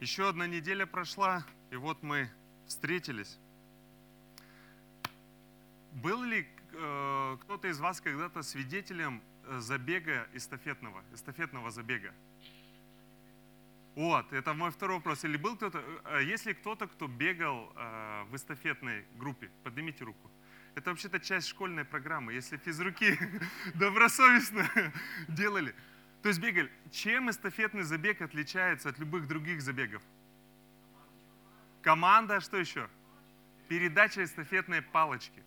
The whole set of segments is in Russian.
Еще одна неделя прошла, и вот мы встретились. Был ли э, кто-то из вас когда-то свидетелем э, забега эстафетного, эстафетного забега? Вот, это мой второй вопрос. Или был кто-то, э, есть ли кто-то, кто бегал э, в эстафетной группе? Поднимите руку. Это вообще-то часть школьной программы. Если физруки добросовестно делали. То есть бегали. Чем эстафетный забег отличается от любых других забегов? Команда, что еще? Передача эстафетной палочки.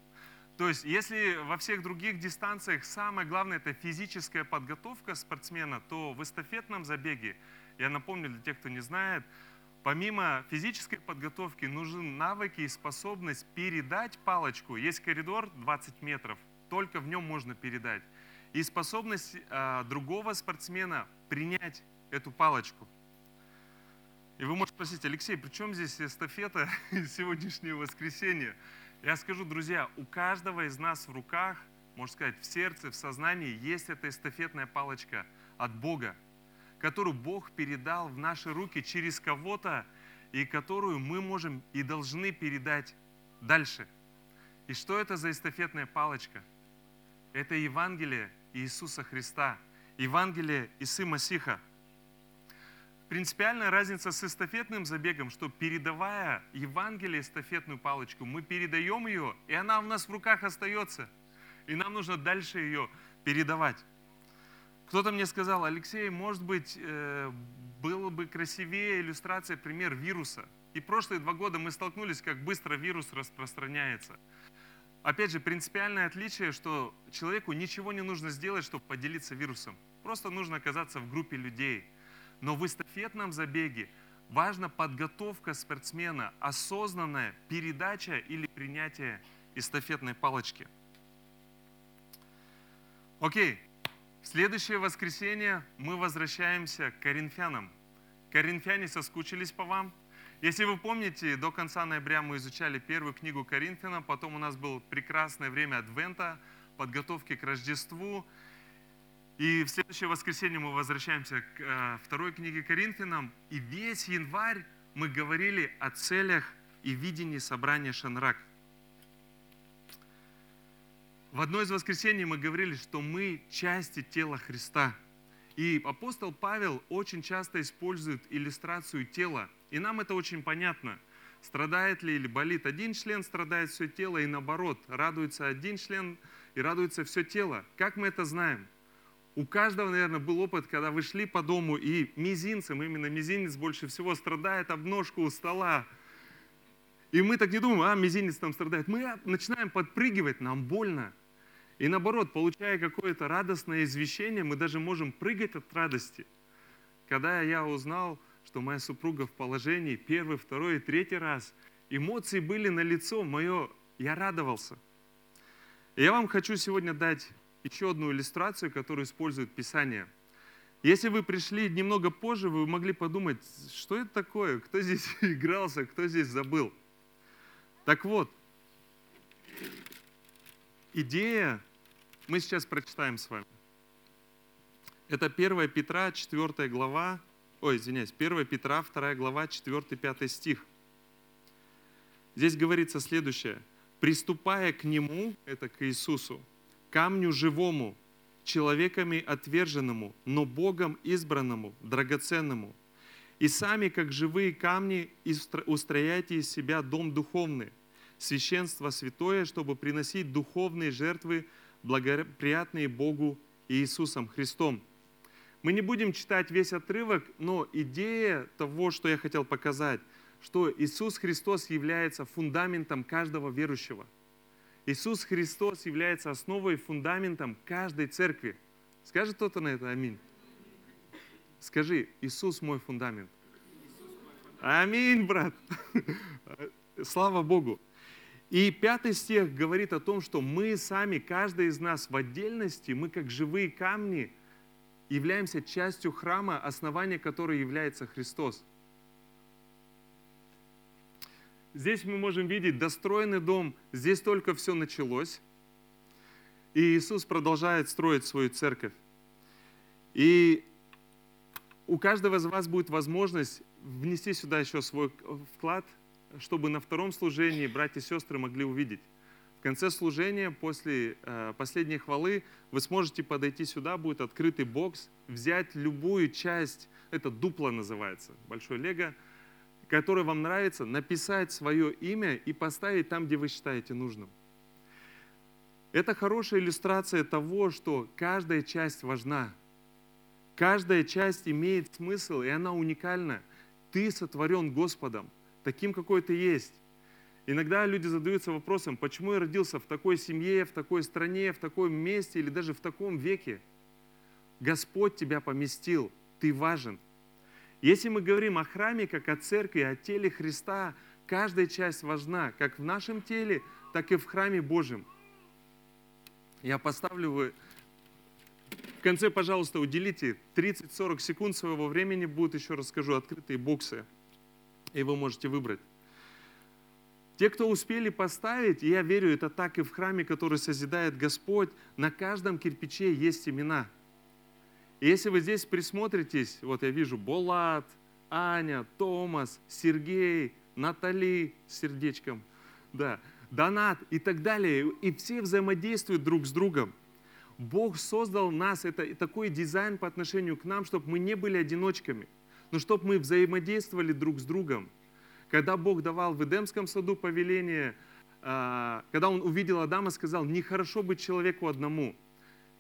То есть, если во всех других дистанциях самое главное это физическая подготовка спортсмена, то в эстафетном забеге, я напомню для тех, кто не знает, помимо физической подготовки нужны навыки и способность передать палочку. Есть коридор 20 метров, только в нем можно передать. И способность а, другого спортсмена принять эту палочку. И вы можете спросить, Алексей, при чем здесь эстафета сегодняшнее воскресенье? Я скажу, друзья, у каждого из нас в руках, можно сказать, в сердце, в сознании есть эта эстафетная палочка от Бога, которую Бог передал в наши руки через кого-то, и которую мы можем и должны передать дальше. И что это за эстафетная палочка? Это Евангелие Иисуса Христа, Евангелие Исы Масиха. Принципиальная разница с эстафетным забегом, что передавая Евангелие, эстафетную палочку, мы передаем ее, и она у нас в руках остается. И нам нужно дальше ее передавать. Кто-то мне сказал, Алексей, может быть, э, было бы красивее иллюстрация, пример вируса. И прошлые два года мы столкнулись, как быстро вирус распространяется. Опять же, принципиальное отличие, что человеку ничего не нужно сделать, чтобы поделиться вирусом. Просто нужно оказаться в группе людей. Но в эстафетном забеге важна подготовка спортсмена, осознанная передача или принятие эстафетной палочки. Окей, следующее воскресенье мы возвращаемся к коринфянам. Коринфяне соскучились по вам – если вы помните, до конца ноября мы изучали первую книгу Коринфянам, потом у нас было прекрасное время Адвента, подготовки к Рождеству. И в следующее воскресенье мы возвращаемся к э, второй книге Коринфянам. И весь январь мы говорили о целях и видении собрания Шанрак. В одно из воскресений мы говорили, что мы части тела Христа. И апостол Павел очень часто использует иллюстрацию тела – и нам это очень понятно. Страдает ли или болит один член, страдает все тело, и наоборот, радуется один член и радуется все тело. Как мы это знаем? У каждого, наверное, был опыт, когда вы шли по дому, и мизинцем, именно мизинец больше всего страдает об ножку у стола. И мы так не думаем, а, мизинец там страдает. Мы начинаем подпрыгивать, нам больно. И наоборот, получая какое-то радостное извещение, мы даже можем прыгать от радости. Когда я узнал, что моя супруга в положении первый, второй и третий раз. Эмоции были на лицо мое, я радовался. И я вам хочу сегодня дать еще одну иллюстрацию, которую использует Писание. Если вы пришли немного позже, вы могли подумать, что это такое, кто здесь игрался, кто здесь забыл. Так вот, идея мы сейчас прочитаем с вами. Это 1 Петра, 4 глава, ой, извиняюсь, 1 Петра, 2 глава, 4-5 стих. Здесь говорится следующее. «Приступая к Нему, это к Иисусу, камню живому, человеками отверженному, но Богом избранному, драгоценному, и сами, как живые камни, устрояйте из себя дом духовный, священство святое, чтобы приносить духовные жертвы, благоприятные Богу и Иисусом Христом, мы не будем читать весь отрывок, но идея того, что я хотел показать, что Иисус Христос является фундаментом каждого верующего. Иисус Христос является основой, фундаментом каждой церкви. Скажет кто-то на это аминь? Скажи, Иисус мой фундамент. Аминь, брат. Слава Богу. И пятый стих говорит о том, что мы сами, каждый из нас в отдельности, мы как живые камни – являемся частью храма, основания которого является Христос. Здесь мы можем видеть достроенный дом, здесь только все началось. И Иисус продолжает строить свою церковь. И у каждого из вас будет возможность внести сюда еще свой вклад, чтобы на втором служении братья и сестры могли увидеть. В конце служения, после э, последней хвалы, вы сможете подойти сюда, будет открытый бокс, взять любую часть, это дупло называется, большой лего, который вам нравится, написать свое имя и поставить там, где вы считаете нужным. Это хорошая иллюстрация того, что каждая часть важна. Каждая часть имеет смысл, и она уникальна. Ты сотворен Господом, таким, какой ты есть. Иногда люди задаются вопросом, почему я родился в такой семье, в такой стране, в таком месте или даже в таком веке. Господь тебя поместил, ты важен. Если мы говорим о храме, как о церкви, о теле Христа, каждая часть важна, как в нашем теле, так и в храме Божьем. Я поставлю вы... В конце, пожалуйста, уделите 30-40 секунд своего времени, будет еще расскажу, открытые боксы, и вы можете выбрать. Те, кто успели поставить, я верю, это так и в храме, который созидает Господь, на каждом кирпиче есть имена. И если вы здесь присмотритесь, вот я вижу Болат, Аня, Томас, Сергей, Натали с сердечком, да, Донат и так далее. И все взаимодействуют друг с другом. Бог создал нас, это такой дизайн по отношению к нам, чтобы мы не были одиночками, но чтобы мы взаимодействовали друг с другом – когда Бог давал в Эдемском саду повеление, а, когда Он увидел Адама, сказал, нехорошо быть человеку одному.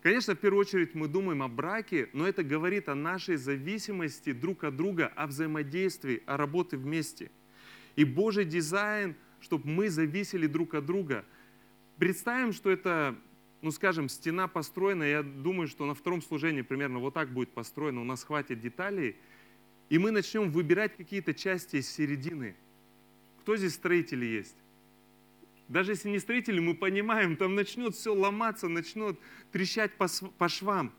Конечно, в первую очередь мы думаем о браке, но это говорит о нашей зависимости друг от друга, о взаимодействии, о работе вместе. И Божий дизайн, чтобы мы зависели друг от друга. Представим, что это, ну скажем, стена построена, я думаю, что на втором служении примерно вот так будет построена, у нас хватит деталей – и мы начнем выбирать какие-то части из середины. Кто здесь строители есть? Даже если не строители, мы понимаем, там начнет все ломаться, начнет трещать по, по швам.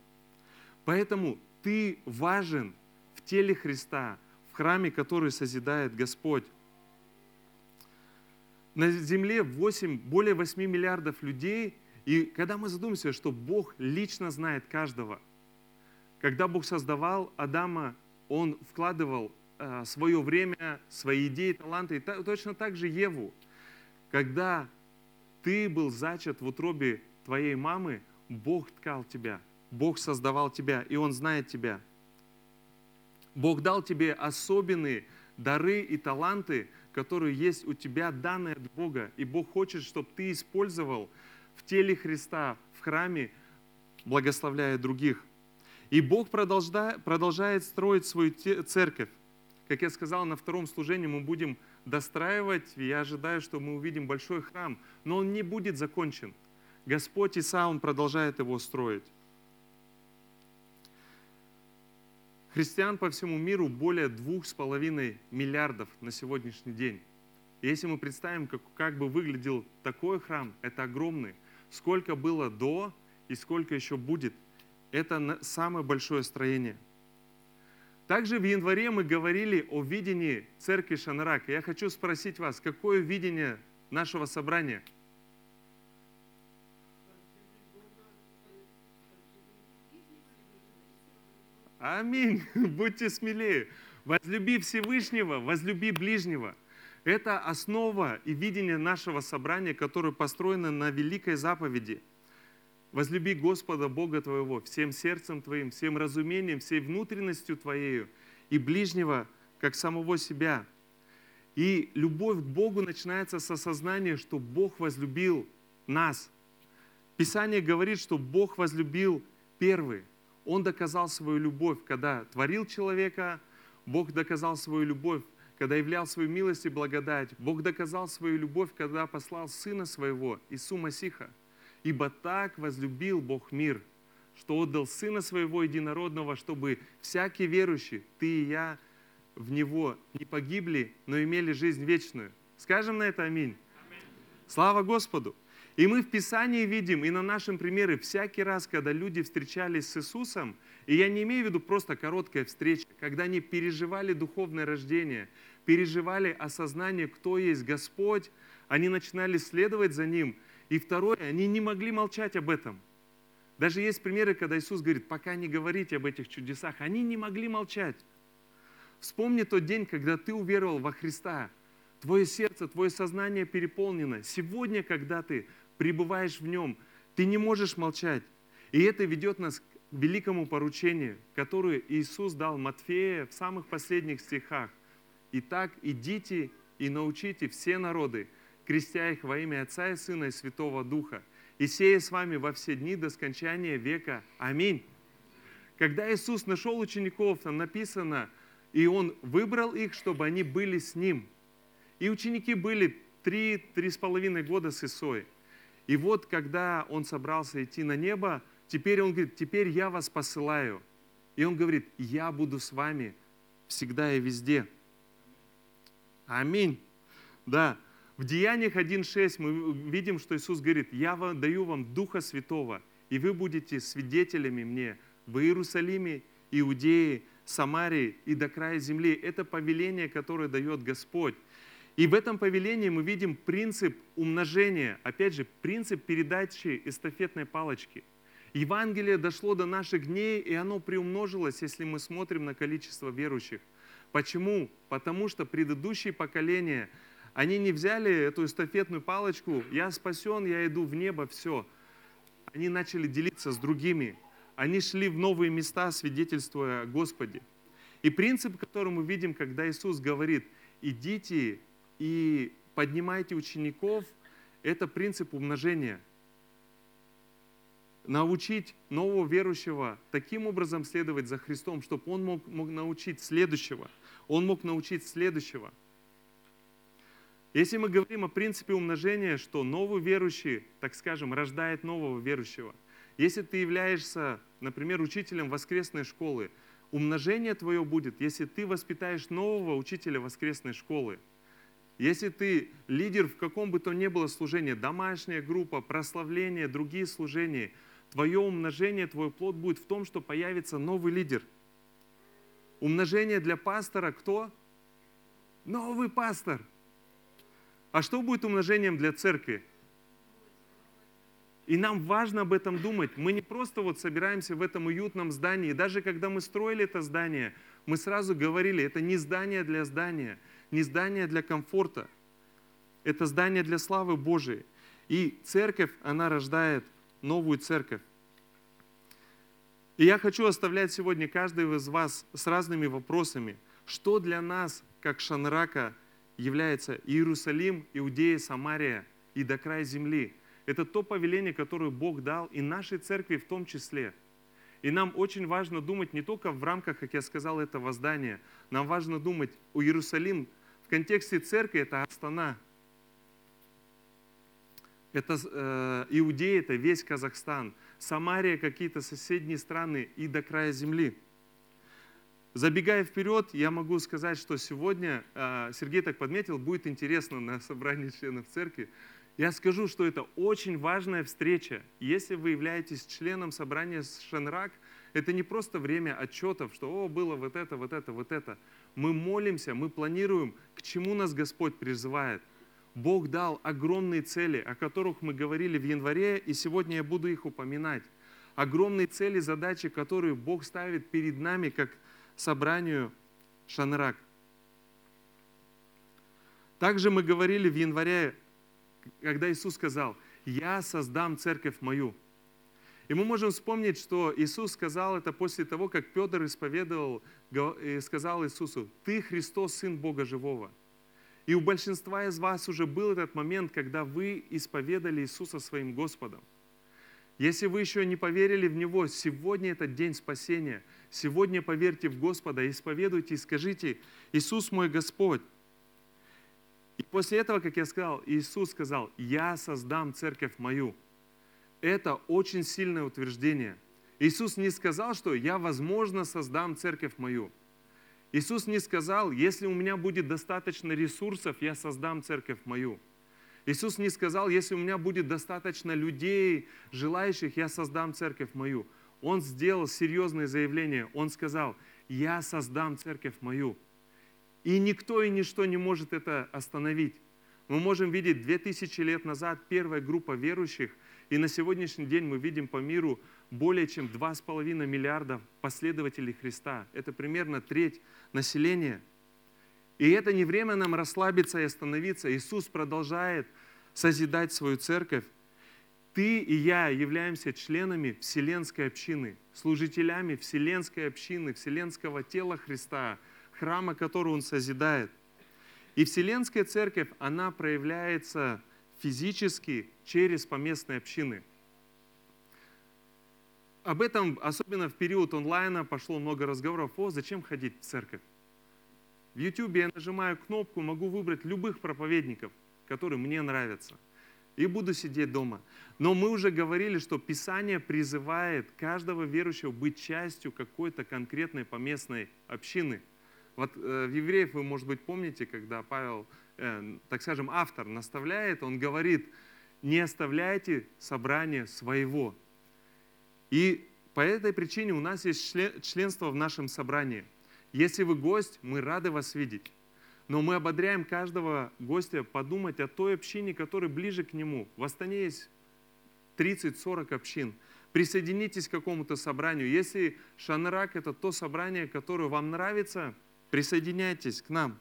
Поэтому ты важен в теле Христа, в храме, который созидает Господь. На земле 8, более 8 миллиардов людей, и когда мы задумаемся, что Бог лично знает каждого, когда Бог создавал Адама он вкладывал э, свое время, свои идеи, таланты. И точно так же Еву. Когда ты был зачат в утробе твоей мамы, Бог ткал тебя, Бог создавал тебя, и Он знает тебя. Бог дал тебе особенные дары и таланты, которые есть у тебя, данные от Бога. И Бог хочет, чтобы ты использовал в теле Христа, в храме, благословляя других. И Бог продолжает строить свою церковь. Как я сказал, на втором служении мы будем достраивать, я ожидаю, что мы увидим большой храм, но он не будет закончен. Господь Иса, Он продолжает его строить. Христиан по всему миру более двух с половиной миллиардов на сегодняшний день. И если мы представим, как, как бы выглядел такой храм, это огромный. Сколько было до и сколько еще будет – это самое большое строение. Также в январе мы говорили о видении церкви Шанрак. Я хочу спросить вас, какое видение нашего собрания? Аминь. Будьте смелее. Возлюби Всевышнего, возлюби ближнего. Это основа и видение нашего собрания, которое построено на великой заповеди – Возлюби Господа Бога твоего всем сердцем твоим, всем разумением, всей внутренностью твоею и ближнего, как самого себя. И любовь к Богу начинается с осознания, что Бог возлюбил нас. Писание говорит, что Бог возлюбил первый. Он доказал свою любовь, когда творил человека, Бог доказал свою любовь, когда являл свою милость и благодать. Бог доказал свою любовь, когда послал Сына Своего, Иисуса Масиха – Ибо так возлюбил Бог мир, что отдал Сына Своего Единородного, чтобы всякий верующий, ты и я, в Него не погибли, но имели жизнь вечную. Скажем на это аминь. аминь. Слава Господу. И мы в Писании видим, и на нашем примере, всякий раз, когда люди встречались с Иисусом, и я не имею в виду просто короткая встреча, когда они переживали духовное рождение, переживали осознание, кто есть Господь, они начинали следовать за Ним – и второе, они не могли молчать об этом. Даже есть примеры, когда Иисус говорит, пока не говорите об этих чудесах, они не могли молчать. Вспомни тот день, когда ты уверовал во Христа. Твое сердце, твое сознание переполнено. Сегодня, когда ты пребываешь в нем, ты не можешь молчать. И это ведет нас к великому поручению, которое Иисус дал Матфея в самых последних стихах. Итак, идите и научите все народы, крестя их во имя Отца и Сына и Святого Духа, и сея с вами во все дни до скончания века. Аминь. Когда Иисус нашел учеников, там написано, и Он выбрал их, чтобы они были с Ним. И ученики были три, три с половиной года с Исой. И вот, когда Он собрался идти на небо, теперь Он говорит, теперь я вас посылаю. И Он говорит, я буду с вами всегда и везде. Аминь. Да. В Деяниях 1.6 мы видим, что Иисус говорит, я даю вам Духа Святого, и вы будете свидетелями мне в Иерусалиме, Иудее, Самарии и до края земли. Это повеление, которое дает Господь. И в этом повелении мы видим принцип умножения, опять же, принцип передачи эстафетной палочки. Евангелие дошло до наших дней, и оно приумножилось, если мы смотрим на количество верующих. Почему? Потому что предыдущие поколения, они не взяли эту эстафетную палочку, я спасен, я иду в небо, все. Они начали делиться с другими. Они шли в новые места, свидетельствуя о Господе. И принцип, который мы видим, когда Иисус говорит, идите и поднимайте учеников, это принцип умножения. Научить нового верующего таким образом следовать за Христом, чтобы он мог, мог научить следующего – он мог научить следующего. Если мы говорим о принципе умножения, что новый верующий, так скажем, рождает нового верующего. Если ты являешься, например, учителем воскресной школы, умножение твое будет, если ты воспитаешь нового учителя воскресной школы. Если ты лидер в каком бы то ни было служении, домашняя группа, прославление, другие служения, твое умножение, твой плод будет в том, что появится новый лидер – Умножение для пастора кто? Новый пастор. А что будет умножением для церкви? И нам важно об этом думать. Мы не просто вот собираемся в этом уютном здании. Даже когда мы строили это здание, мы сразу говорили, это не здание для здания, не здание для комфорта. Это здание для славы Божией. И церковь, она рождает новую церковь. И я хочу оставлять сегодня каждого из вас с разными вопросами. Что для нас, как Шанрака, является Иерусалим, Иудея, Самария и до края земли? Это то повеление, которое Бог дал и нашей церкви в том числе. И нам очень важно думать не только в рамках, как я сказал, этого здания. Нам важно думать о Иерусалим в контексте церкви, это Астана. Это э, Иудея, это весь Казахстан. Самария, какие-то соседние страны и до края земли. Забегая вперед, я могу сказать, что сегодня, а, Сергей так подметил, будет интересно на собрании членов церкви. Я скажу, что это очень важная встреча. Если вы являетесь членом собрания Шенрак, это не просто время отчетов, что «О, было вот это, вот это, вот это». Мы молимся, мы планируем, к чему нас Господь призывает. Бог дал огромные цели, о которых мы говорили в январе, и сегодня я буду их упоминать. Огромные цели, задачи, которые Бог ставит перед нами, как собранию Шанрак. Также мы говорили в январе, когда Иисус сказал, «Я создам церковь мою». И мы можем вспомнить, что Иисус сказал это после того, как Петр исповедовал и сказал Иисусу, «Ты Христос, Сын Бога Живого». И у большинства из вас уже был этот момент, когда вы исповедали Иисуса своим Господом. Если вы еще не поверили в Него, сегодня этот день спасения. Сегодня поверьте в Господа, исповедуйте и скажите, Иисус мой Господь. И после этого, как я сказал, Иисус сказал, я создам церковь мою. Это очень сильное утверждение. Иисус не сказал, что я, возможно, создам церковь мою. Иисус не сказал, если у меня будет достаточно ресурсов, я создам церковь мою. Иисус не сказал, если у меня будет достаточно людей, желающих, я создам церковь мою. Он сделал серьезное заявление. Он сказал, я создам церковь мою. И никто и ничто не может это остановить. Мы можем видеть 2000 лет назад первая группа верующих, и на сегодняшний день мы видим по миру более чем 2,5 миллиарда последователей Христа. Это примерно треть населения. И это не время нам расслабиться и остановиться. Иисус продолжает созидать свою церковь. Ты и я являемся членами Вселенской общины, служителями Вселенской общины, Вселенского тела Христа, храма, который Он созидает. И Вселенская церковь, она проявляется физически через поместные общины. Об этом, особенно в период онлайна, пошло много разговоров. О, зачем ходить в церковь? В YouTube я нажимаю кнопку, могу выбрать любых проповедников, которые мне нравятся. И буду сидеть дома. Но мы уже говорили, что Писание призывает каждого верующего быть частью какой-то конкретной поместной общины. Вот э, в Евреев вы, может быть, помните, когда Павел Э, так скажем, автор наставляет, он говорит, не оставляйте собрание своего. И по этой причине у нас есть членство в нашем собрании. Если вы гость, мы рады вас видеть. Но мы ободряем каждого гостя подумать о той общине, которая ближе к нему. В Астане есть 30-40 общин. Присоединитесь к какому-то собранию. Если Шанрак – это то собрание, которое вам нравится, присоединяйтесь к нам.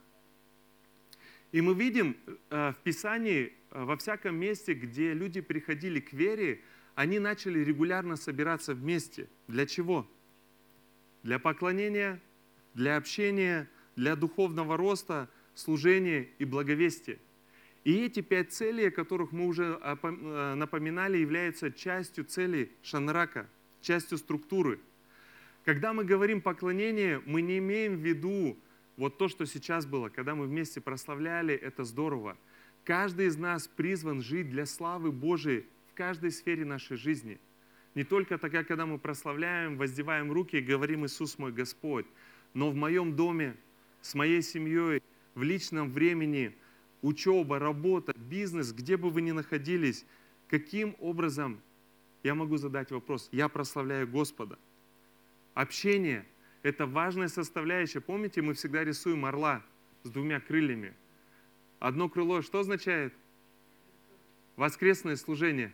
И мы видим э, в Писании, э, во всяком месте, где люди приходили к вере, они начали регулярно собираться вместе. Для чего? Для поклонения, для общения, для духовного роста, служения и благовестия. И эти пять целей, о которых мы уже э, напоминали, являются частью целей Шанрака, частью структуры. Когда мы говорим поклонение, мы не имеем в виду вот то, что сейчас было, когда мы вместе прославляли, это здорово. Каждый из нас призван жить для славы Божией в каждой сфере нашей жизни. Не только тогда, когда мы прославляем, воздеваем руки и говорим «Иисус мой Господь», но в моем доме, с моей семьей, в личном времени, учеба, работа, бизнес, где бы вы ни находились, каким образом, я могу задать вопрос, я прославляю Господа. Общение – это важная составляющая. Помните, мы всегда рисуем орла с двумя крыльями. Одно крыло что означает? Воскресное служение.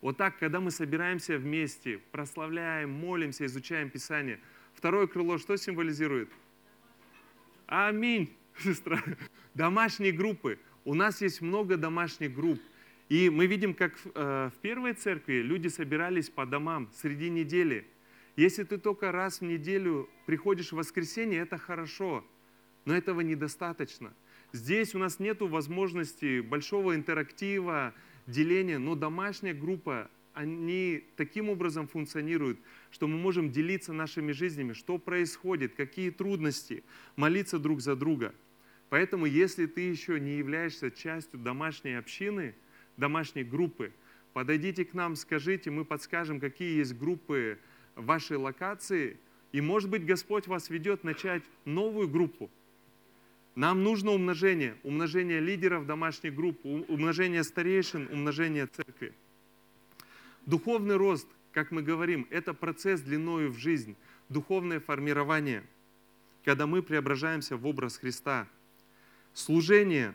Вот так, когда мы собираемся вместе, прославляем, молимся, изучаем Писание. Второе крыло что символизирует? Аминь, сестра. Домашние группы. У нас есть много домашних групп. И мы видим, как э, в первой церкви люди собирались по домам среди недели – если ты только раз в неделю приходишь в воскресенье, это хорошо, но этого недостаточно. Здесь у нас нет возможности большого интерактива, деления, но домашняя группа, они таким образом функционируют, что мы можем делиться нашими жизнями, что происходит, какие трудности, молиться друг за друга. Поэтому, если ты еще не являешься частью домашней общины, домашней группы, подойдите к нам, скажите, мы подскажем, какие есть группы вашей локации, и, может быть, Господь вас ведет начать новую группу. Нам нужно умножение, умножение лидеров домашних групп, умножение старейшин, умножение церкви. Духовный рост, как мы говорим, это процесс длиною в жизнь, духовное формирование, когда мы преображаемся в образ Христа. Служение.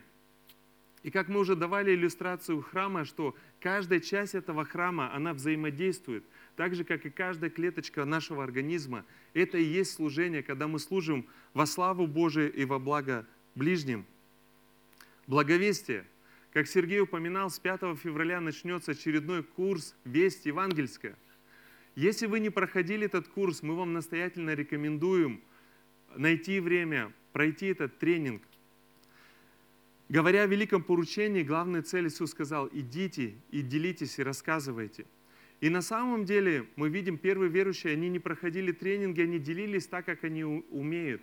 И как мы уже давали иллюстрацию храма, что каждая часть этого храма, она взаимодействует – так же, как и каждая клеточка нашего организма, это и есть служение, когда мы служим во славу Божию и во благо ближним. Благовестие. Как Сергей упоминал, с 5 февраля начнется очередной курс «Весть евангельская». Если вы не проходили этот курс, мы вам настоятельно рекомендуем найти время, пройти этот тренинг. Говоря о великом поручении, главная цель Иисус сказал, идите и делитесь и рассказывайте – и на самом деле мы видим, первые верующие, они не проходили тренинги, они делились так, как они умеют.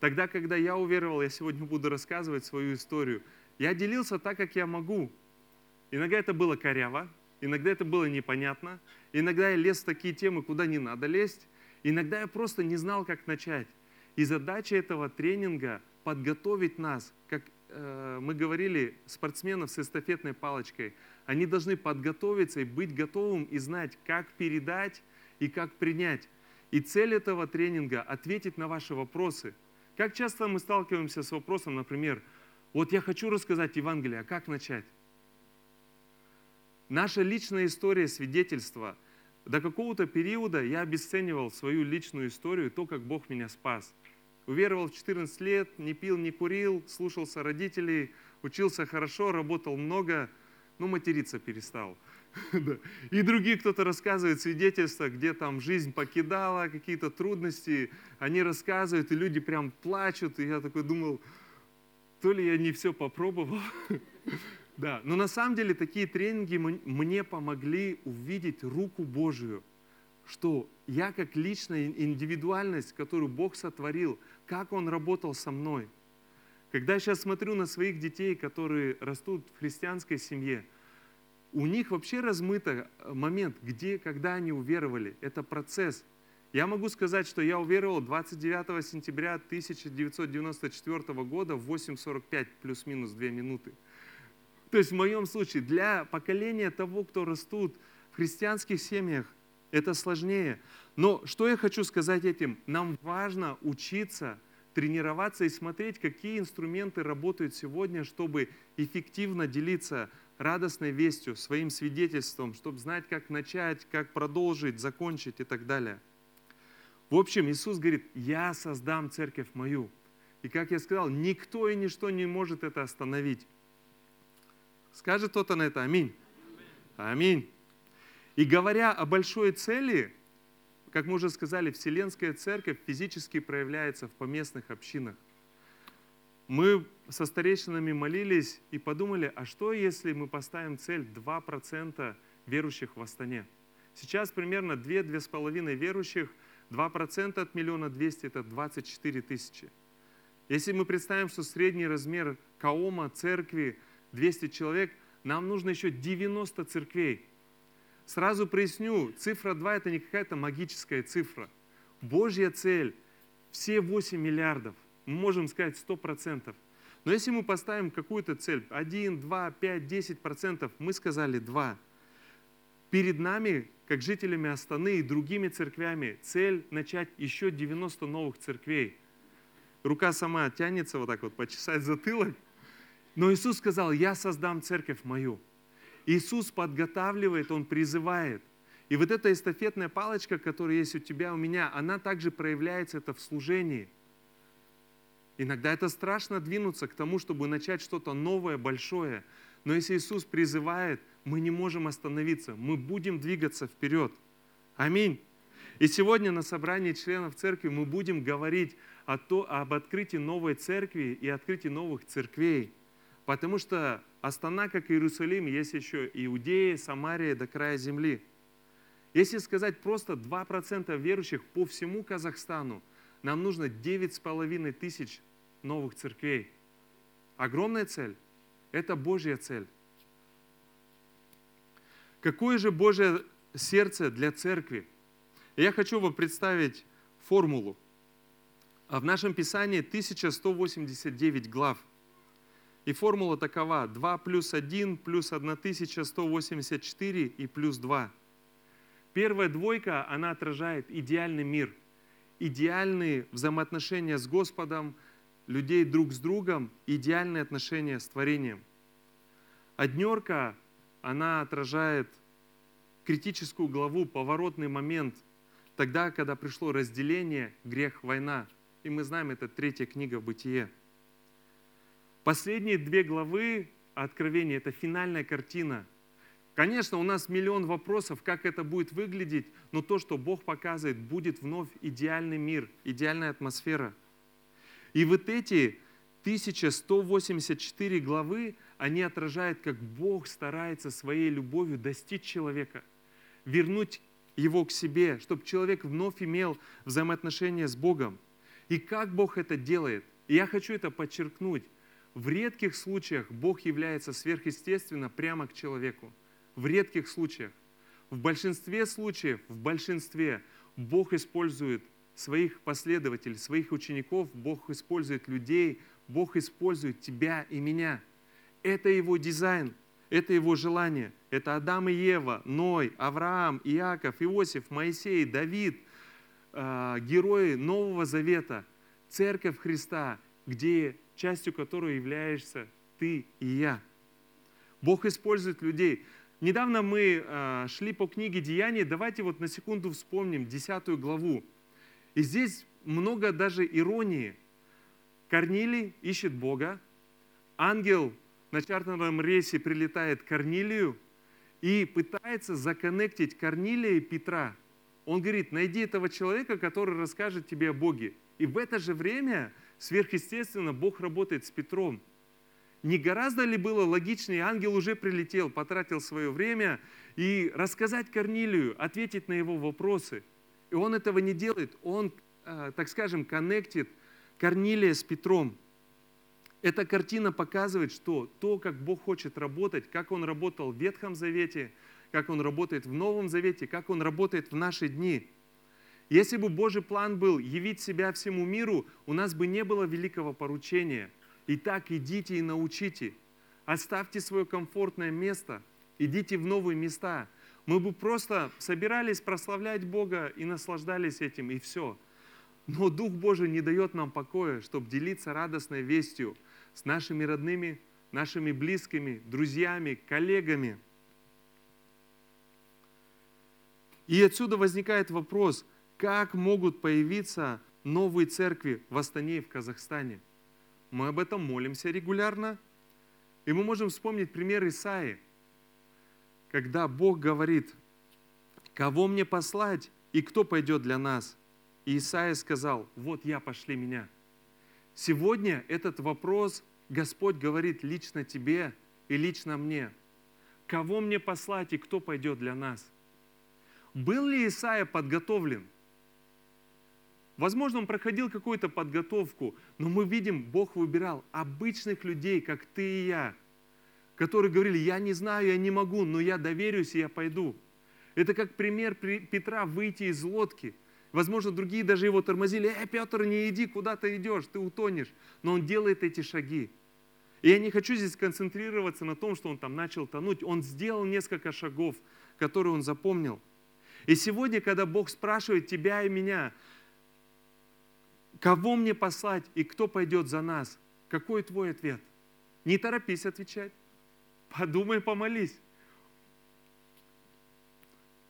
Тогда, когда я уверовал, я сегодня буду рассказывать свою историю, я делился так, как я могу. Иногда это было коряво, иногда это было непонятно, иногда я лез в такие темы, куда не надо лезть, иногда я просто не знал, как начать. И задача этого тренинга – подготовить нас, как э, мы говорили, спортсменов с эстафетной палочкой – они должны подготовиться и быть готовым и знать, как передать и как принять. И цель этого тренинга – ответить на ваши вопросы. Как часто мы сталкиваемся с вопросом, например, Вот я хочу рассказать Евангелие, а как начать? Наша личная история свидетельства. До какого-то периода я обесценивал свою личную историю, то, как Бог меня спас. Уверовал в 14 лет, не пил, не курил, слушался родителей, учился хорошо, работал много, но материться перестал. И другие кто-то рассказывает свидетельства, где там жизнь покидала, какие-то трудности. Они рассказывают, и люди прям плачут. И я такой думал, то ли я не все попробовал. Да, но на самом деле такие тренинги мне помогли увидеть руку Божию, что я как личная индивидуальность, которую Бог сотворил, как Он работал со мной. Когда я сейчас смотрю на своих детей, которые растут в христианской семье, у них вообще размыто э, момент, где, когда они уверовали. Это процесс. Я могу сказать, что я уверовал 29 сентября 1994 года в 8.45 плюс-минус 2 минуты. То есть в моем случае для поколения того, кто растут в христианских семьях, это сложнее. Но что я хочу сказать этим? Нам важно учиться, тренироваться и смотреть, какие инструменты работают сегодня, чтобы эффективно делиться радостной вестью, своим свидетельством, чтобы знать, как начать, как продолжить, закончить и так далее. В общем, Иисус говорит, я создам церковь мою. И как я сказал, никто и ничто не может это остановить. Скажет кто-то на это аминь. Аминь. И говоря о большой цели, как мы уже сказали, Вселенская Церковь физически проявляется в поместных общинах. Мы со старейшинами молились и подумали, а что если мы поставим цель 2% верующих в Астане? Сейчас примерно 2-2,5 верующих, 2% от миллиона 200 – это 24 тысячи. Если мы представим, что средний размер Каома, церкви 200 человек, нам нужно еще 90 церквей. Сразу проясню, цифра 2 – это не какая-то магическая цифра. Божья цель – все 8 миллиардов. Мы можем сказать 100%. Но если мы поставим какую-то цель, 1, 2, 5, 10%, мы сказали 2. Перед нами, как жителями Астаны и другими церквями, цель начать еще 90 новых церквей. Рука сама тянется вот так вот, почесать затылок. Но Иисус сказал, я создам церковь мою. Иисус подготавливает, Он призывает. И вот эта эстафетная палочка, которая есть у тебя, у меня, она также проявляется это в служении – Иногда это страшно двинуться к тому, чтобы начать что-то новое, большое. Но если Иисус призывает, мы не можем остановиться. Мы будем двигаться вперед. Аминь. И сегодня на собрании членов церкви мы будем говорить о то, об открытии новой церкви и открытии новых церквей. Потому что Астана, как Иерусалим, есть еще Иудея, Самария до края земли. Если сказать просто 2% верующих по всему Казахстану – нам нужно 9,5 тысяч новых церквей. Огромная цель. Это Божья цель. Какое же Божье сердце для церкви? Я хочу вам представить формулу. А в нашем Писании 1189 глав. И формула такова. 2 плюс 1 плюс 1184 и плюс 2. Первая двойка, она отражает идеальный мир – идеальные взаимоотношения с Господом, людей друг с другом, идеальные отношения с творением. Однерка, она отражает критическую главу, поворотный момент, тогда, когда пришло разделение, грех, война. И мы знаем, это третья книга «Бытие». Последние две главы Откровения – это финальная картина – Конечно, у нас миллион вопросов, как это будет выглядеть, но то, что Бог показывает, будет вновь идеальный мир, идеальная атмосфера. И вот эти 1184 главы, они отражают, как Бог старается своей любовью достичь человека, вернуть его к себе, чтобы человек вновь имел взаимоотношения с Богом. И как Бог это делает? И я хочу это подчеркнуть. В редких случаях Бог является сверхъестественно прямо к человеку в редких случаях. В большинстве случаев, в большинстве Бог использует своих последователей, своих учеников, Бог использует людей, Бог использует тебя и меня. Это Его дизайн, это Его желание. Это Адам и Ева, Ной, Авраам, Иаков, Иосиф, Моисей, Давид, э, герои Нового Завета, Церковь Христа, где частью которой являешься ты и я. Бог использует людей. Недавно мы э, шли по книге Деяний. Давайте вот на секунду вспомним десятую главу. И здесь много даже иронии. Корнилий ищет Бога. Ангел на чартерном рейсе прилетает к Корнилию и пытается законнектить Корнилия и Петра. Он говорит, найди этого человека, который расскажет тебе о Боге. И в это же время сверхъестественно Бог работает с Петром. Не гораздо ли было логичнее, ангел уже прилетел, потратил свое время, и рассказать Корнилию, ответить на его вопросы. И он этого не делает, он, э, так скажем, коннектит Корнилия с Петром. Эта картина показывает, что то, как Бог хочет работать, как Он работал в Ветхом Завете, как Он работает в Новом Завете, как Он работает в наши дни – если бы Божий план был явить себя всему миру, у нас бы не было великого поручения. Итак, идите и научите. Оставьте свое комфортное место, идите в новые места. Мы бы просто собирались прославлять Бога и наслаждались этим, и все. Но Дух Божий не дает нам покоя, чтобы делиться радостной вестью с нашими родными, нашими близкими, друзьями, коллегами. И отсюда возникает вопрос, как могут появиться новые церкви в Астане и в Казахстане. Мы об этом молимся регулярно. И мы можем вспомнить пример Исаи, когда Бог говорит, кого мне послать и кто пойдет для нас? И Исаия сказал, вот я, пошли меня. Сегодня этот вопрос Господь говорит лично тебе и лично мне. Кого мне послать и кто пойдет для нас? Был ли Исаия подготовлен? Возможно, он проходил какую-то подготовку, но мы видим, Бог выбирал обычных людей, как ты и я, которые говорили, я не знаю, я не могу, но я доверюсь и я пойду. Это как пример Петра выйти из лодки. Возможно, другие даже его тормозили, «Эй, Петр, не иди, куда ты идешь, ты утонешь». Но он делает эти шаги. И я не хочу здесь концентрироваться на том, что он там начал тонуть. Он сделал несколько шагов, которые он запомнил. И сегодня, когда Бог спрашивает тебя и меня, Кого мне послать и кто пойдет за нас? Какой твой ответ? Не торопись отвечать. Подумай, помолись.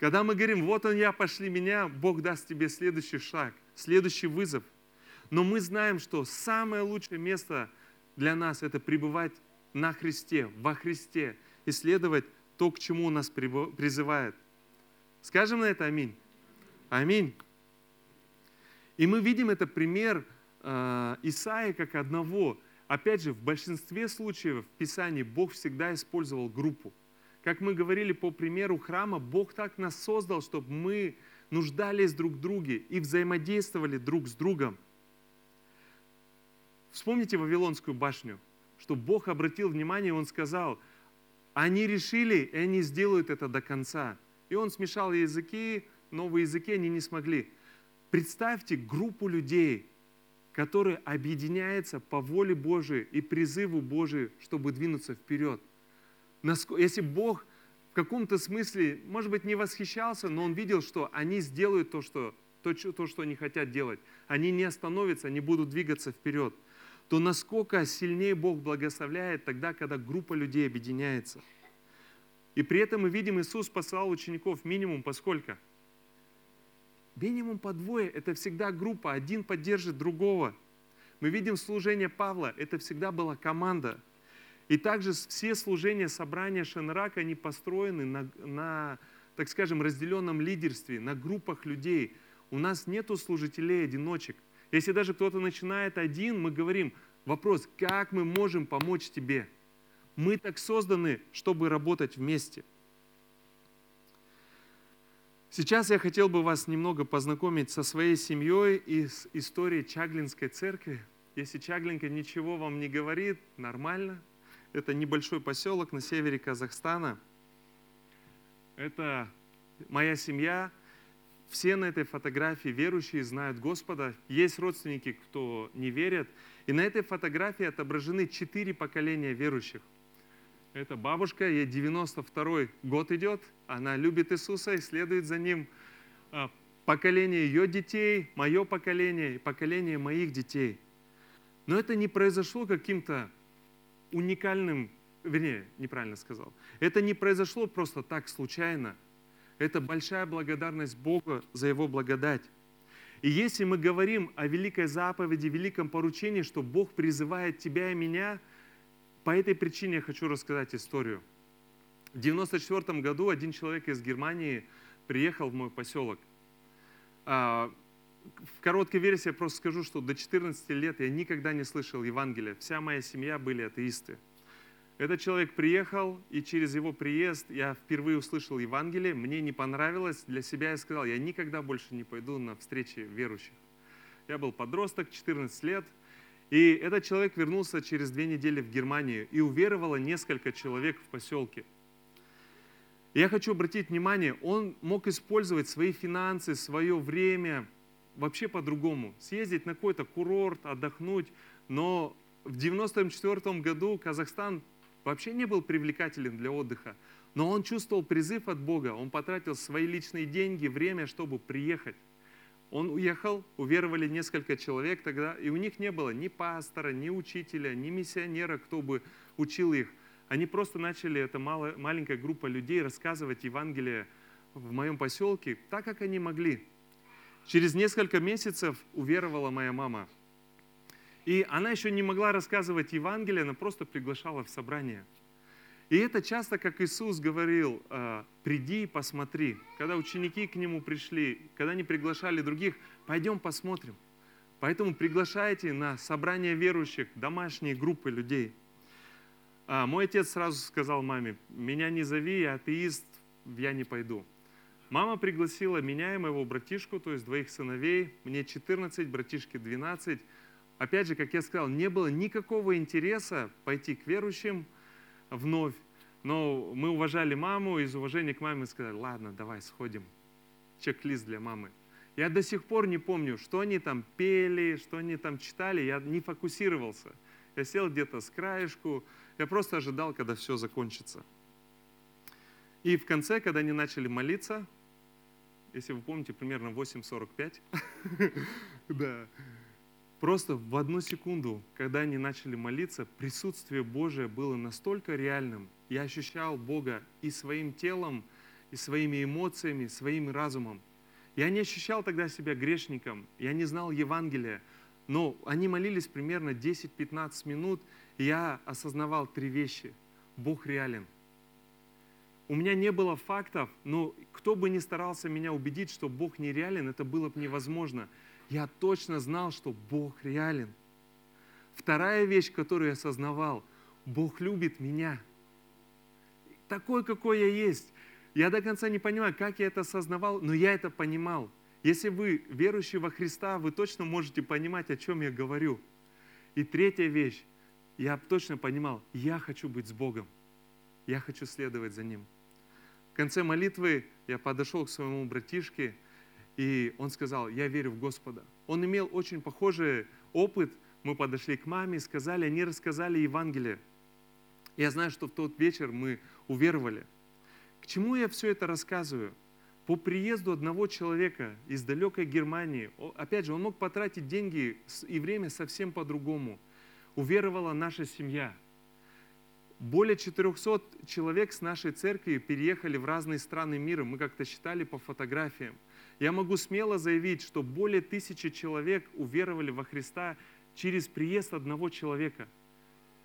Когда мы говорим, вот он я, пошли меня, Бог даст тебе следующий шаг, следующий вызов. Но мы знаем, что самое лучшее место для нас – это пребывать на Христе, во Христе, исследовать то, к чему Он нас призывает. Скажем на это аминь. Аминь. И мы видим это пример э, Исаия как одного. Опять же, в большинстве случаев в Писании Бог всегда использовал группу. Как мы говорили по примеру храма, Бог так нас создал, чтобы мы нуждались друг в друге и взаимодействовали друг с другом. Вспомните Вавилонскую башню, что Бог обратил внимание, Он сказал, они решили, и они сделают это до конца. И Он смешал языки, новые языки они не смогли. Представьте группу людей, которые объединяются по воле Божией и призыву Божию, чтобы двинуться вперед. Если Бог в каком-то смысле, может быть, не восхищался, но Он видел, что они сделают то, что, то, то, что они хотят делать. Они не остановятся, они будут двигаться вперед. То насколько сильнее Бог благословляет тогда, когда группа людей объединяется. И при этом мы видим, Иисус послал учеников минимум по сколько – Минимум по двое – это всегда группа, один поддержит другого. Мы видим служение Павла, это всегда была команда. И также все служения, собрания Шенрак, они построены на, на, так скажем, разделенном лидерстве, на группах людей. У нас нету служителей-одиночек. Если даже кто-то начинает один, мы говорим, вопрос, как мы можем помочь тебе? Мы так созданы, чтобы работать вместе. Сейчас я хотел бы вас немного познакомить со своей семьей и с историей Чаглинской церкви. Если Чаглинка ничего вам не говорит, нормально. Это небольшой поселок на севере Казахстана. Это моя семья. Все на этой фотографии верующие, знают Господа. Есть родственники, кто не верят. И на этой фотографии отображены четыре поколения верующих. Это бабушка, ей 92 год идет, она любит Иисуса и следует за Ним. А, поколение ее детей, мое поколение и поколение моих детей. Но это не произошло каким-то уникальным, вернее, неправильно сказал. Это не произошло просто так случайно. Это большая благодарность Бога за Его благодать. И если мы говорим о великой заповеди, великом поручении, что Бог призывает тебя и меня, по этой причине я хочу рассказать историю. В 1994 году один человек из Германии приехал в мой поселок. В короткой версии я просто скажу, что до 14 лет я никогда не слышал Евангелия. Вся моя семья были атеисты. Этот человек приехал, и через его приезд я впервые услышал Евангелие. Мне не понравилось. Для себя я сказал, я никогда больше не пойду на встречи верующих. Я был подросток, 14 лет. И этот человек вернулся через две недели в Германию, и уверовало несколько человек в поселке. Я хочу обратить внимание, он мог использовать свои финансы, свое время вообще по-другому. Съездить на какой-то курорт, отдохнуть. Но в 1994 году Казахстан вообще не был привлекателен для отдыха. Но он чувствовал призыв от Бога. Он потратил свои личные деньги, время, чтобы приехать. Он уехал, уверовали несколько человек тогда, и у них не было ни пастора, ни учителя, ни миссионера, кто бы учил их. Они просто начали, эта маленькая группа людей, рассказывать Евангелие в моем поселке так, как они могли. Через несколько месяцев уверовала моя мама – и она еще не могла рассказывать Евангелие, она просто приглашала в собрание. И это часто, как Иисус говорил, «А, приди и посмотри. Когда ученики к Нему пришли, когда они приглашали других, пойдем посмотрим. Поэтому приглашайте на собрание верующих, домашние группы людей. А мой отец сразу сказал маме, меня не зови, я атеист, я не пойду. Мама пригласила меня и моего братишку, то есть двоих сыновей, мне 14, братишке 12, опять же, как я сказал, не было никакого интереса пойти к верующим вновь. Но мы уважали маму, из уважения к маме сказали, ладно, давай сходим. Чек-лист для мамы. Я до сих пор не помню, что они там пели, что они там читали, я не фокусировался. Я сел где-то с краешку, я просто ожидал, когда все закончится. И в конце, когда они начали молиться, если вы помните, примерно 8.45, да, Просто в одну секунду, когда они начали молиться, присутствие Божие было настолько реальным. Я ощущал Бога и своим телом, и своими эмоциями, своим разумом. Я не ощущал тогда себя грешником, я не знал Евангелия, но они молились примерно 10-15 минут, и я осознавал три вещи. Бог реален. У меня не было фактов, но кто бы ни старался меня убедить, что Бог нереален, это было бы невозможно – я точно знал, что Бог реален. Вторая вещь, которую я осознавал, Бог любит меня. Такой, какой я есть. Я до конца не понимаю, как я это осознавал, но я это понимал. Если вы верующий во Христа, вы точно можете понимать, о чем я говорю. И третья вещь, я точно понимал, я хочу быть с Богом. Я хочу следовать за Ним. В конце молитвы я подошел к своему братишке, и он сказал, я верю в Господа. Он имел очень похожий опыт. Мы подошли к маме, сказали, они рассказали Евангелие. Я знаю, что в тот вечер мы уверовали. К чему я все это рассказываю? По приезду одного человека из далекой Германии, опять же, он мог потратить деньги и время совсем по-другому. Уверовала наша семья. Более 400 человек с нашей церкви переехали в разные страны мира. Мы как-то считали по фотографиям. Я могу смело заявить, что более тысячи человек уверовали во Христа через приезд одного человека.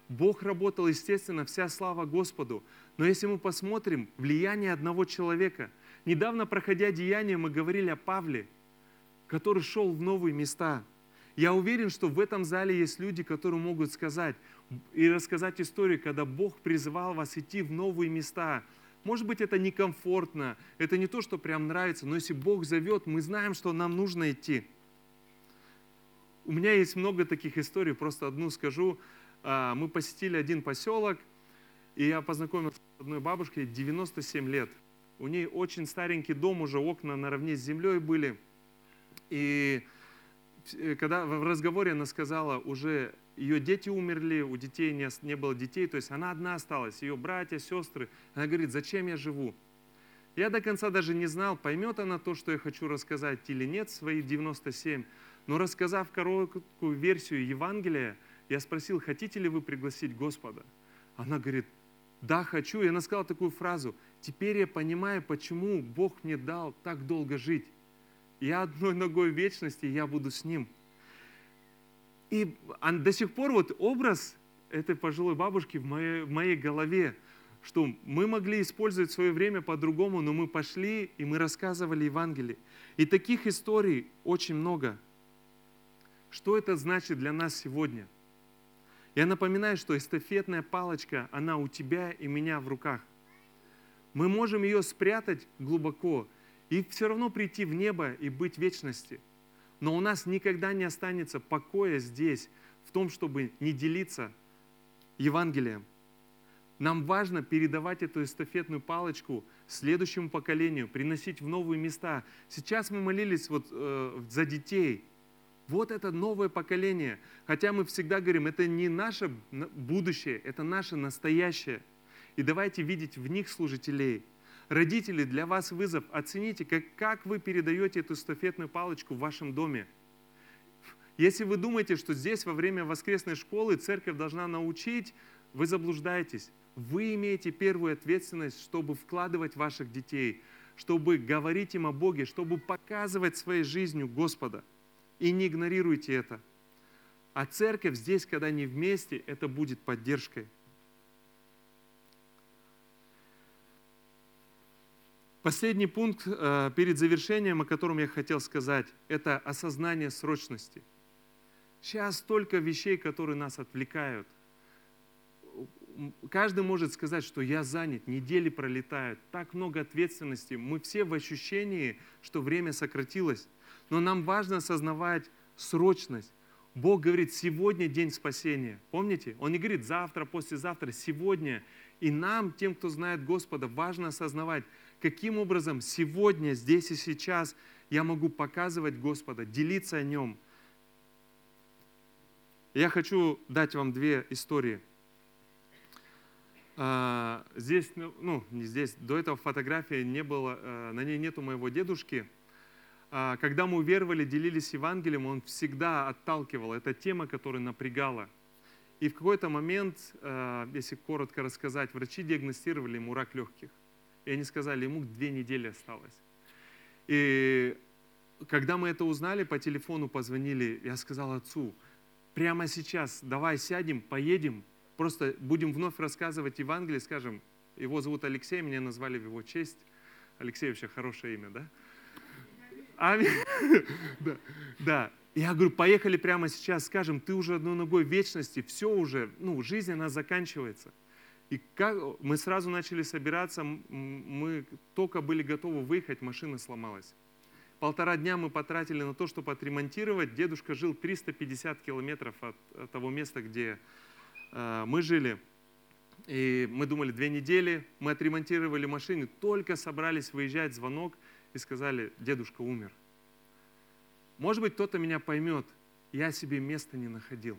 Бог работал, естественно, вся слава Господу. Но если мы посмотрим влияние одного человека, недавно проходя деяния, мы говорили о Павле, который шел в новые места. Я уверен, что в этом зале есть люди, которые могут сказать и рассказать историю, когда Бог призывал вас идти в новые места – может быть, это некомфортно, это не то, что прям нравится, но если Бог зовет, мы знаем, что нам нужно идти. У меня есть много таких историй, просто одну скажу. А, мы посетили один поселок, и я познакомился с одной бабушкой, 97 лет. У нее очень старенький дом, уже окна наравне с землей были. И когда в разговоре она сказала, уже ее дети умерли, у детей не, не было детей, то есть она одна осталась, ее братья, сестры. Она говорит, зачем я живу? Я до конца даже не знал, поймет она то, что я хочу рассказать или нет, свои 97. Но рассказав короткую версию Евангелия, Я спросил, хотите ли вы пригласить Господа? Она говорит, да, хочу. И она сказала такую фразу, теперь я понимаю, почему Бог мне дал так долго жить. Я одной ногой в вечности, я буду с Ним. И до сих пор вот образ этой пожилой бабушки в моей, в моей голове, что мы могли использовать свое время по-другому, но мы пошли и мы рассказывали Евангелие. И таких историй очень много. Что это значит для нас сегодня? Я напоминаю, что эстафетная палочка, она у тебя и меня в руках. Мы можем ее спрятать глубоко и все равно прийти в небо и быть в вечности. Но у нас никогда не останется покоя здесь, в том, чтобы не делиться Евангелием. Нам важно передавать эту эстафетную палочку следующему поколению, приносить в новые места. Сейчас мы молились вот, э, за детей. Вот это новое поколение. Хотя мы всегда говорим, это не наше будущее, это наше настоящее. И давайте видеть в них служителей. Родители, для вас вызов. Оцените, как, как вы передаете эту эстафетную палочку в вашем доме. Если вы думаете, что здесь во время воскресной школы церковь должна научить, вы заблуждаетесь. Вы имеете первую ответственность, чтобы вкладывать ваших детей, чтобы говорить им о Боге, чтобы показывать своей жизнью Господа. И не игнорируйте это. А церковь здесь, когда не вместе, это будет поддержкой. Последний пункт э, перед завершением, о котором я хотел сказать, это осознание срочности. Сейчас столько вещей, которые нас отвлекают каждый может сказать, что я занят, недели пролетают, так много ответственности. Мы все в ощущении, что время сократилось. Но нам важно осознавать срочность. Бог говорит, сегодня день спасения. Помните? Он не говорит завтра, послезавтра, сегодня. И нам, тем, кто знает Господа, важно осознавать, каким образом сегодня, здесь и сейчас я могу показывать Господа, делиться о Нем. Я хочу дать вам две истории – а, здесь, ну, ну, не здесь, до этого фотографии не было, э, на ней нету моего дедушки. А, когда мы уверовали, делились Евангелием, он всегда отталкивал. Это тема, которая напрягала. И в какой-то момент, если коротко рассказать, врачи диагностировали ему рак легких. И они сказали, ему две недели осталось. И когда мы это узнали, по телефону позвонили, я сказал отцу, прямо сейчас давай сядем, поедем, просто будем вновь рассказывать Евангелие, скажем, его зовут Алексей, меня назвали в его честь. Алексей вообще хорошее имя, да? Аминь. да, да. Я говорю, поехали прямо сейчас, скажем, ты уже одной ногой в вечности, все уже, ну, жизнь, она заканчивается. И как, мы сразу начали собираться, мы только были готовы выехать, машина сломалась. Полтора дня мы потратили на то, чтобы отремонтировать. Дедушка жил 350 километров от, от того места, где Э, мы жили, и мы думали две недели, мы отремонтировали машины, только собрались выезжать, звонок, и сказали, дедушка умер. Может быть, кто-то меня поймет, я себе места не находил.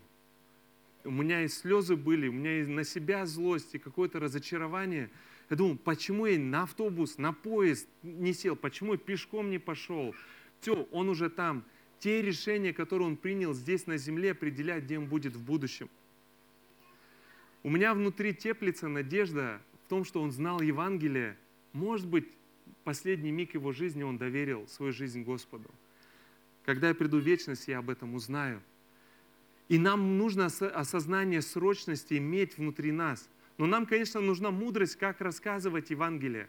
У меня и слезы были, у меня и на себя злость, и какое-то разочарование. Я думал, почему я на автобус, на поезд не сел, почему я пешком не пошел. Все, он уже там. Те решения, которые он принял здесь на земле, определяют, где он будет в будущем. У меня внутри теплится надежда в том, что он знал Евангелие. Может быть, последний миг его жизни он доверил свою жизнь Господу. Когда я приду в вечность, я об этом узнаю. И нам нужно осознание срочности иметь внутри нас. Но нам, конечно, нужна мудрость, как рассказывать Евангелие.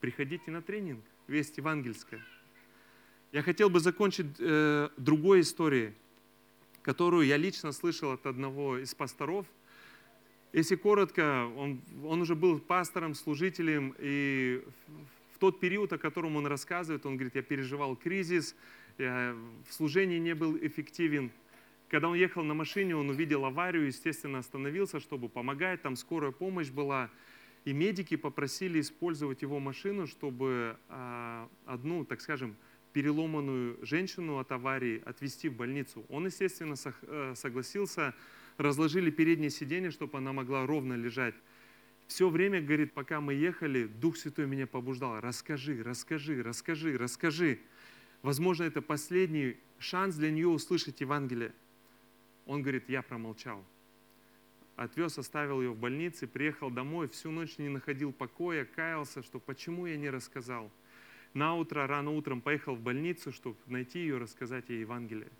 Приходите на тренинг «Весть евангельская». Я хотел бы закончить э, другой историей, которую я лично слышал от одного из пасторов – если коротко, он, он уже был пастором, служителем, и в тот период, о котором он рассказывает, он говорит, я переживал кризис, я в служении не был эффективен. Когда он ехал на машине, он увидел аварию, естественно, остановился, чтобы помогать, там скорая помощь была. И медики попросили использовать его машину, чтобы а, одну, так скажем, переломанную женщину от аварии отвезти в больницу. Он, естественно, э, согласился, разложили переднее сиденье, чтобы она могла ровно лежать. Все время, говорит, пока мы ехали, Дух Святой меня побуждал, расскажи, расскажи, расскажи, расскажи. Возможно, это последний шанс для нее услышать Евангелие. Он говорит, я промолчал. Отвез, оставил ее в больнице, приехал домой, всю ночь не находил покоя, каялся, что почему я не рассказал. На утро, рано утром поехал в больницу, чтобы найти ее, рассказать ей Евангелие.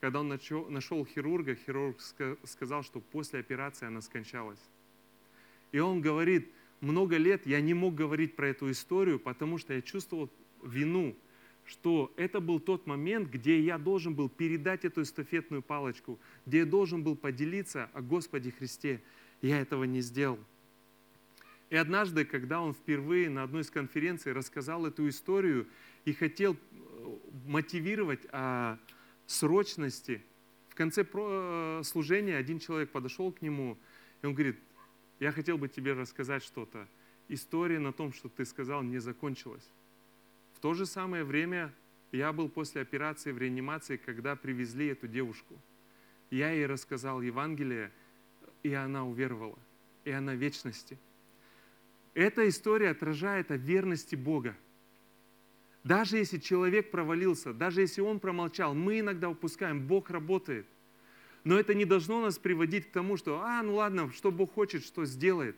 Когда он нашел хирурга, хирург сказал, что после операции она скончалась. И он говорит, много лет я не мог говорить про эту историю, потому что я чувствовал вину, что это был тот момент, где я должен был передать эту эстафетную палочку, где я должен был поделиться о Господе Христе. Я этого не сделал. И однажды, когда он впервые на одной из конференций рассказал эту историю и хотел э, мотивировать о срочности, в конце э, служения один человек подошел к нему, и он говорит, я хотел бы тебе рассказать что-то. История на том, что ты сказал, не закончилась. То же самое время я был после операции в реанимации, когда привезли эту девушку. Я ей рассказал Евангелие, и она уверовала, и она в вечности. Эта история отражает о верности Бога. Даже если человек провалился, даже если он промолчал, мы иногда упускаем, Бог работает. Но это не должно нас приводить к тому, что, а, ну ладно, что Бог хочет, что сделает.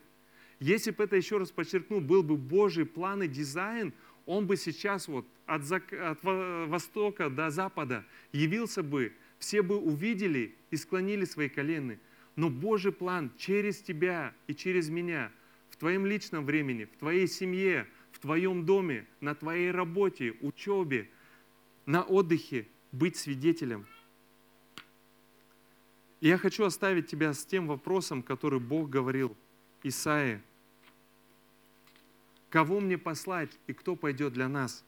Если бы это, еще раз подчеркну, был бы Божий план и дизайн, он бы сейчас вот от, от востока до запада явился бы, все бы увидели и склонили свои колены. Но Божий план через тебя и через меня, в твоем личном времени, в твоей семье, в твоем доме, на твоей работе, учебе, на отдыхе, быть свидетелем. Я хочу оставить тебя с тем вопросом, который Бог говорил Исаии – Кого мне послать и кто пойдет для нас?